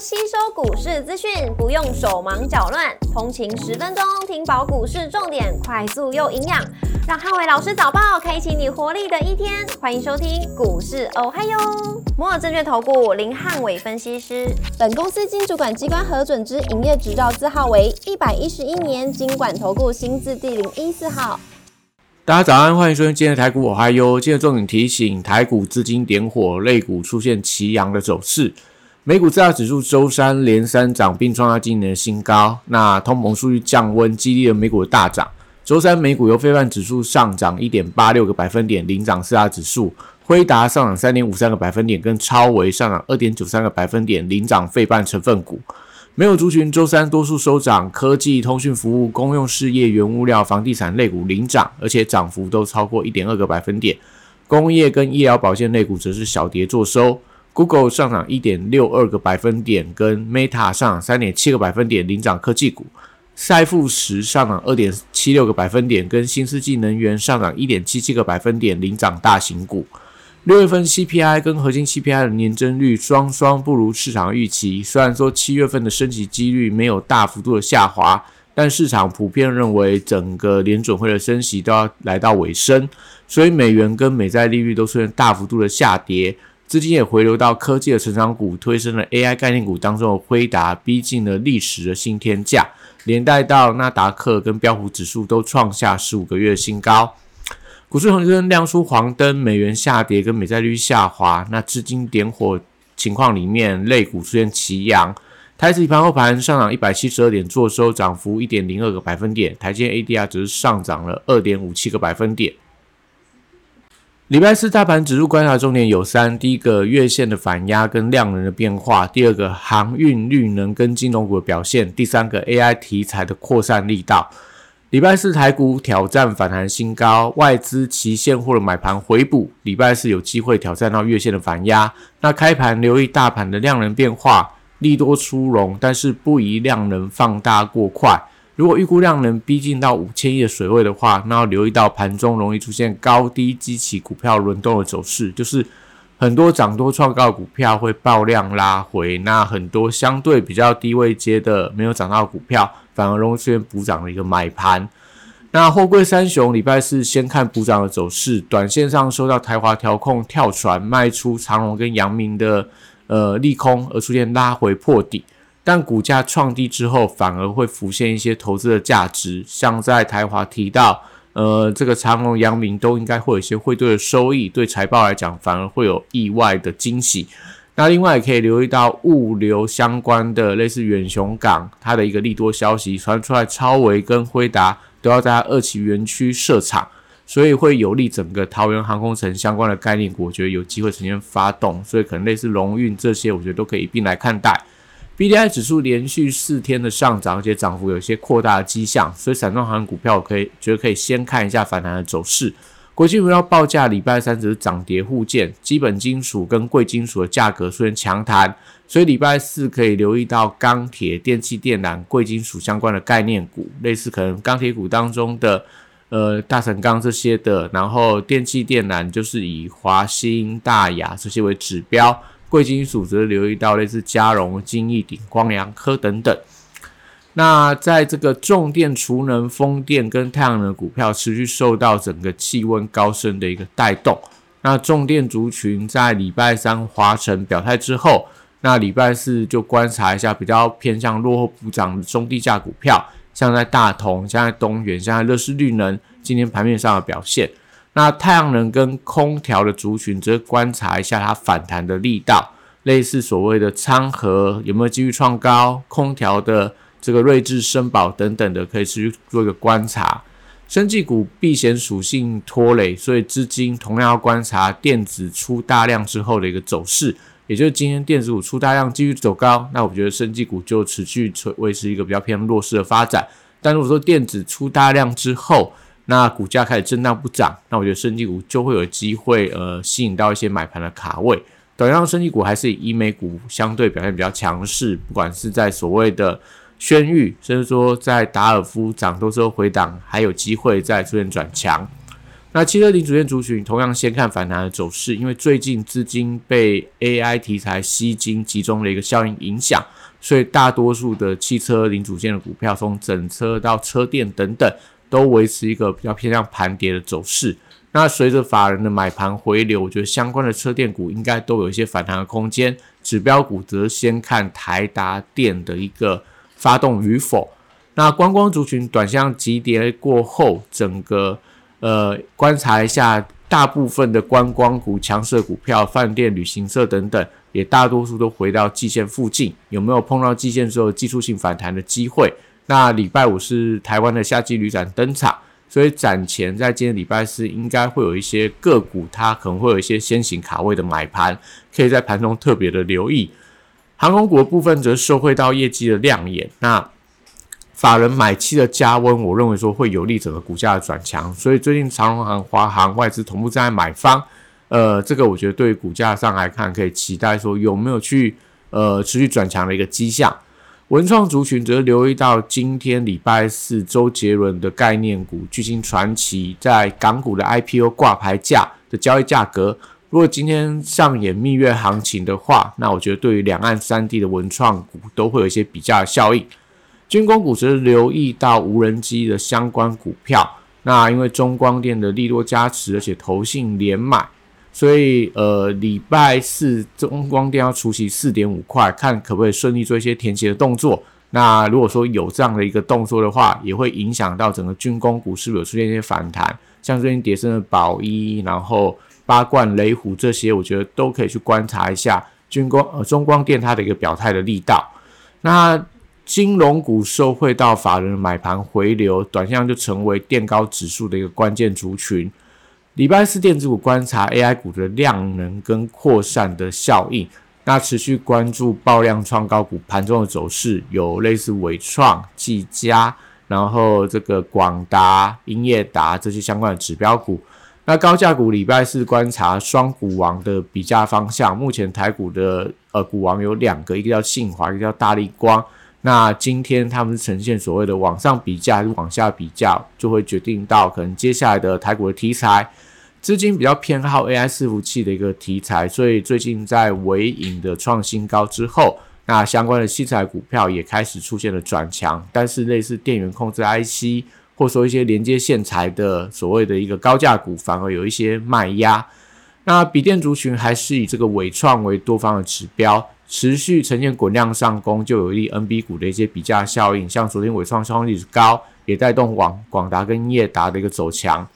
吸收股市资讯，不用手忙脚乱，通勤十分钟听饱股市重点，快速又营养，让汉伟老师早报开启你活力的一天。欢迎收听股市哦嗨哟，摩尔证券投顾林汉伟分析师，本公司经主管机关核准之营业执照字号为一百一十一年经管投顾新字第零一四号。大家早安，欢迎收听今天的台股我嗨哟。今天重点提醒，台股资金点火，类股出现齐扬的走势。美股四大指数周三连三涨，并创下今年的新高。那通膨数据降温，激励了美股的大涨。周三美股由非半指数上涨一点八六个百分点，领涨四大指数。辉达上涨三点五三个百分点，跟超维上涨二点九三个百分点，领涨费半成分股。没有族群，周三多数收涨，科技、通讯服务、公用事业、原物料、房地产类股领涨，而且涨幅都超过一点二个百分点。工业跟医疗保健类股则是小跌作收。Google 上涨一点六二个百分点，跟 Meta 上涨三点七个百分点，领涨科技股。赛富时上涨二点七六个百分点，跟新世纪能源上涨一点七七个百分点，领涨大型股。六月份 CPI 跟核心 CPI 的年增率双双不如市场预期。虽然说七月份的升息几率没有大幅度的下滑，但市场普遍认为整个联准会的升息都要来到尾声，所以美元跟美债利率都出现大幅度的下跌，资金也回流到科技的成长股，推升了 AI 概念股当中的辉达，逼近了历史的新天价，连带到纳达克跟标普指数都创下十五个月的新高。股市红绿灯亮出黄灯，美元下跌跟美债率下滑，那资金点火情况里面，类股出现齐扬。台指盘后盘上涨一百七十二点，做收涨幅一点零二个百分点。台积 ADR 只是上涨了二点五七个百分点。礼拜四大盘指数观察重点有三：第一个月线的反压跟量能的变化；第二个航运、绿能跟金融股的表现；第三个 AI 题材的扩散力道。礼拜四台股挑战反弹新高，外资期现货的买盘回补，礼拜四有机会挑战到月线的反压。那开盘留意大盘的量能变化，利多出笼，但是不宜量能放大过快。如果预估量能逼近到五千亿的水位的话，那要留意到盘中容易出现高低激起股票轮动的走势，就是很多涨多创高的股票会爆量拉回，那很多相对比较低位接的没有涨到股票。反而容易出现补涨的一个买盘。那货柜三雄礼拜四先看补涨的走势，短线上受到台华调控跳船卖出长荣跟阳明的呃利空而出现拉回破底，但股价创低之后反而会浮现一些投资的价值，像在台华提到，呃这个长荣、阳明都应该会有一些汇兑的收益，对财报来讲反而会有意外的惊喜。那另外也可以留意到物流相关的，类似远雄港，它的一个利多消息传出来，超维跟辉达都要在二期园区设厂，所以会有利整个桃园航空城相关的概念股，我觉得有机会呈现发动，所以可能类似龙运这些，我觉得都可以一并来看待。B D I 指数连续四天的上涨，而且涨幅有些扩大的迹象，所以散装航空股票可以觉得可以先看一下反弹的走势。国际原料报价礼拜三只是涨跌互见，基本金属跟贵金属的价格虽然强弹，所以礼拜四可以留意到钢铁、电气电缆、贵金属相关的概念股，类似可能钢铁股当中的呃大成钢这些的，然后电气电缆就是以华兴、大雅这些为指标，贵金属则留意到类似嘉荣、金益鼎、光阳科等等。那在这个重电、储能、风电跟太阳能股票持续受到整个气温高升的一个带动。那重电族群在礼拜三华晨表态之后，那礼拜四就观察一下比较偏向落后补涨的中低价股票，像在大同、像在东元、像在乐视绿能今天盘面上的表现。那太阳能跟空调的族群则观察一下它反弹的力道，类似所谓的昌河有没有继续创高，空调的。这个睿智、深宝等等的，可以持续做一个观察。生技股避险属性拖累，所以资金同样要观察电子出大量之后的一个走势。也就是今天电子股出大量继续走高，那我觉得生技股就持续维持一个比较偏弱势的发展。但如果说电子出大量之后，那股价开始震荡不涨，那我觉得生技股就会有机会呃吸引到一些买盘的卡位。短上生技股还是以美股相对表现比较强势，不管是在所谓的。轩誉，甚至说在达尔夫涨多之后回档，还有机会再出现转强。那汽车零组件族群同样先看反弹的走势，因为最近资金被 AI 题材吸金集中的一个效应影响，所以大多数的汽车零组件的股票，从整车到车电等等，都维持一个比较偏向盘跌的走势。那随着法人的买盘回流，我觉得相关的车电股应该都有一些反弹的空间。指标股则先看台达电的一个发动与否。那观光族群短向急跌过后，整个。呃，观察一下大部分的观光股、强势股票、饭店、旅行社等等，也大多数都回到季线附近。有没有碰到季线之后技术性反弹的机会？那礼拜五是台湾的夏季旅展登场，所以展前在今天礼拜四应该会有一些个股，它可能会有一些先行卡位的买盘，可以在盘中特别的留意。航空股的部分则受惠到业绩的亮眼。那法人买气的加温，我认为说会有利整个股价的转强，所以最近长荣航、华航外资同步在买方，呃，这个我觉得对股价上来看，可以期待说有没有去呃持续转强的一个迹象。文创族群则留意到今天礼拜四周杰伦的概念股巨星传奇在港股的 IPO 挂牌价的交易价格，如果今天上演蜜月行情的话，那我觉得对于两岸三地的文创股都会有一些比较的效应。军工股则留意到无人机的相关股票，那因为中光电的利多加持，而且投信连买，所以呃礼拜四中光电要出席四点五块，看可不可以顺利做一些填息的动作。那如果说有这样的一个动作的话，也会影响到整个军工股是不是有出现一些反弹，像最近叠升的宝一，然后八冠雷虎这些，我觉得都可以去观察一下军工呃中光电它的一个表态的力道。那金融股受惠到法人买盘回流，短向就成为垫高指数的一个关键族群。礼拜四电子股观察 AI 股的量能跟扩散的效应，那持续关注爆量创高股盘中的走势，有类似伟创、技嘉，然后这个广达、英业达这些相关的指标股。那高价股礼拜四观察双股王的比价方向，目前台股的呃股王有两个，一个叫信华，一个叫大力光。那今天他们呈现所谓的往上比价还是往下比价，就会决定到可能接下来的台股的题材，资金比较偏好 AI 伺服器的一个题材，所以最近在尾影的创新高之后，那相关的器材股票也开始出现了转强，但是类似电源控制 IC 或说一些连接线材的所谓的一个高价股，反而有一些卖压。那笔电族群还是以这个伟创为多方的指标。持续呈现滚量上攻，就有利 NB 股的一些比价效应。像昨天伟创消息率高，也带动广广达跟业达的一个走强。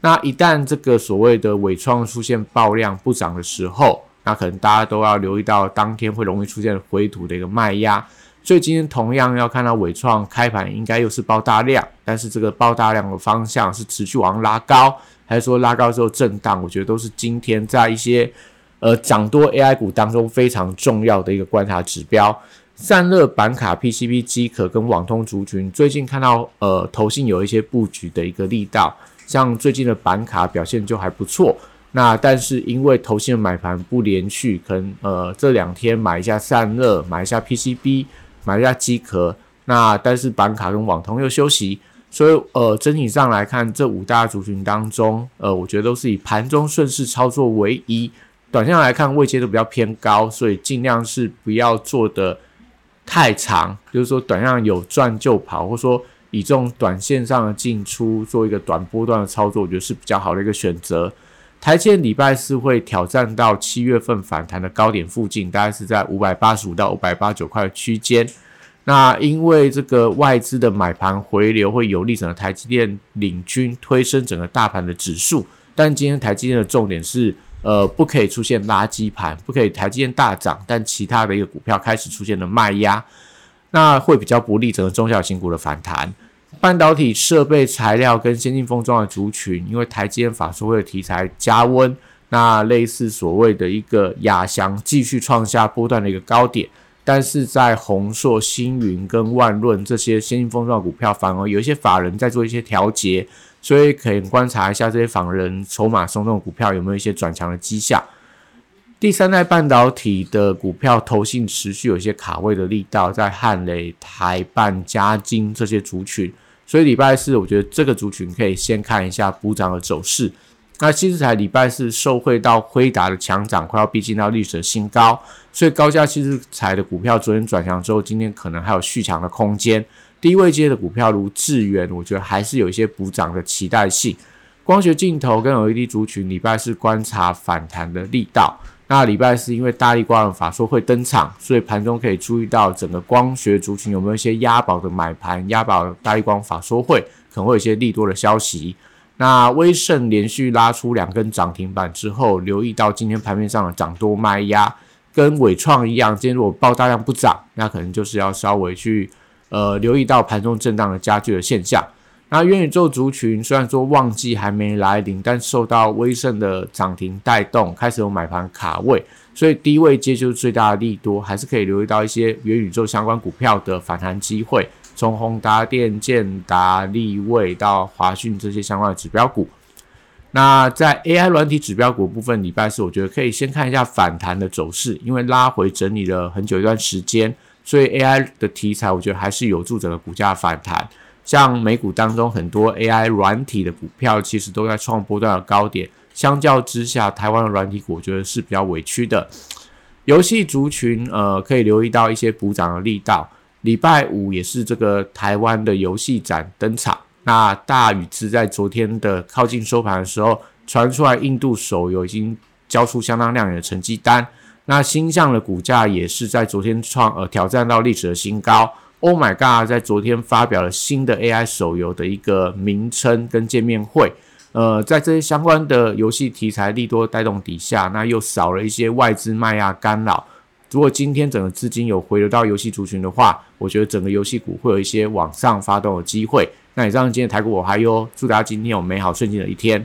那一旦这个所谓的尾创出现爆量不涨的时候，那可能大家都要留意到当天会容易出现回吐的一个卖压。所以今天同样要看到尾创开盘应该又是爆大量，但是这个爆大量的方向是持续往上拉高，还是说拉高之后震荡？我觉得都是今天在一些。呃，涨多 AI 股当中非常重要的一个观察指标，散热板卡、PCB 机壳跟网通族群，最近看到呃，投信有一些布局的一个力道，像最近的板卡表现就还不错。那但是因为头先买盘不连续，可能呃这两天买一下散热，买一下 PCB，买一下机壳，那但是板卡跟网通又休息，所以呃整体上来看，这五大族群当中，呃，我觉得都是以盘中顺势操作为宜。短线来看，位阶都比较偏高，所以尽量是不要做的太长，就是说短量有赚就跑，或者说以这种短线上的进出做一个短波段的操作，我觉得是比较好的一个选择。台积电礼拜四会挑战到七月份反弹的高点附近，大概是在五百八十五到五百八十九块区间。那因为这个外资的买盘回流，会有利整个台积电领军推升整个大盘的指数。但今天台积电的重点是。呃，不可以出现垃圾盘，不可以台积电大涨，但其他的一个股票开始出现了卖压，那会比较不利整个中小型股的反弹。半导体设备材料跟先进封装的族群，因为台积电法说会的题材加温，那类似所谓的一个亚翔继续创下波段的一个高点，但是在宏硕、星云跟万润这些先进封装股票，反而有一些法人在做一些调节。所以可以观察一下这些法人筹码松动股票有没有一些转强的迹象。第三代半导体的股票投信持续有一些卡位的力道，在汉磊、台半、嘉金这些族群，所以礼拜四我觉得这个族群可以先看一下补涨的走势。那七字台礼拜四受惠到辉达的强涨，快要逼近到历史的新高，所以高价七字台的股票昨天转强之后，今天可能还有续强的空间。低位阶的股票如智源，我觉得还是有一些补涨的期待性。光学镜头跟 LED 族群礼拜四观察反弹的力道。那礼拜四因为大力光的法说会登场，所以盘中可以注意到整个光学族群有没有一些押宝的买盘，押宝大力光法说会可能会有一些利多的消息。那威盛连续拉出两根涨停板之后，留意到今天盘面上的涨多卖压，跟伟创一样，今天如果爆大量不涨，那可能就是要稍微去呃留意到盘中震荡的加剧的现象。那元宇宙族群虽然说旺季还没来临，但受到威盛的涨停带动，开始有买盘卡位，所以低位接就是最大的利多，还是可以留意到一些元宇宙相关股票的反弹机会。从宏达电、建达、立位到华讯这些相关的指标股，那在 AI 软体指标股部分，礼拜四我觉得可以先看一下反弹的走势，因为拉回整理了很久一段时间，所以 AI 的题材我觉得还是有助整个股价反弹。像美股当中很多 AI 软体的股票，其实都在创波段的高点，相较之下，台湾的软体股我觉得是比较委屈的。游戏族群，呃，可以留意到一些补涨的力道。礼拜五也是这个台湾的游戏展登场。那大宇资在昨天的靠近收盘的时候，传出来印度手游已经交出相当亮眼的成绩单。那星象的股价也是在昨天创呃挑战到历史的新高。Oh my god，在昨天发表了新的 AI 手游的一个名称跟见面会。呃，在这些相关的游戏题材利多带动底下，那又少了一些外资卖压干扰。如果今天整个资金有回流到游戏族群的话，我觉得整个游戏股会有一些往上发动的机会。那以上今天台股我还有，祝大家今天有美好顺境的一天。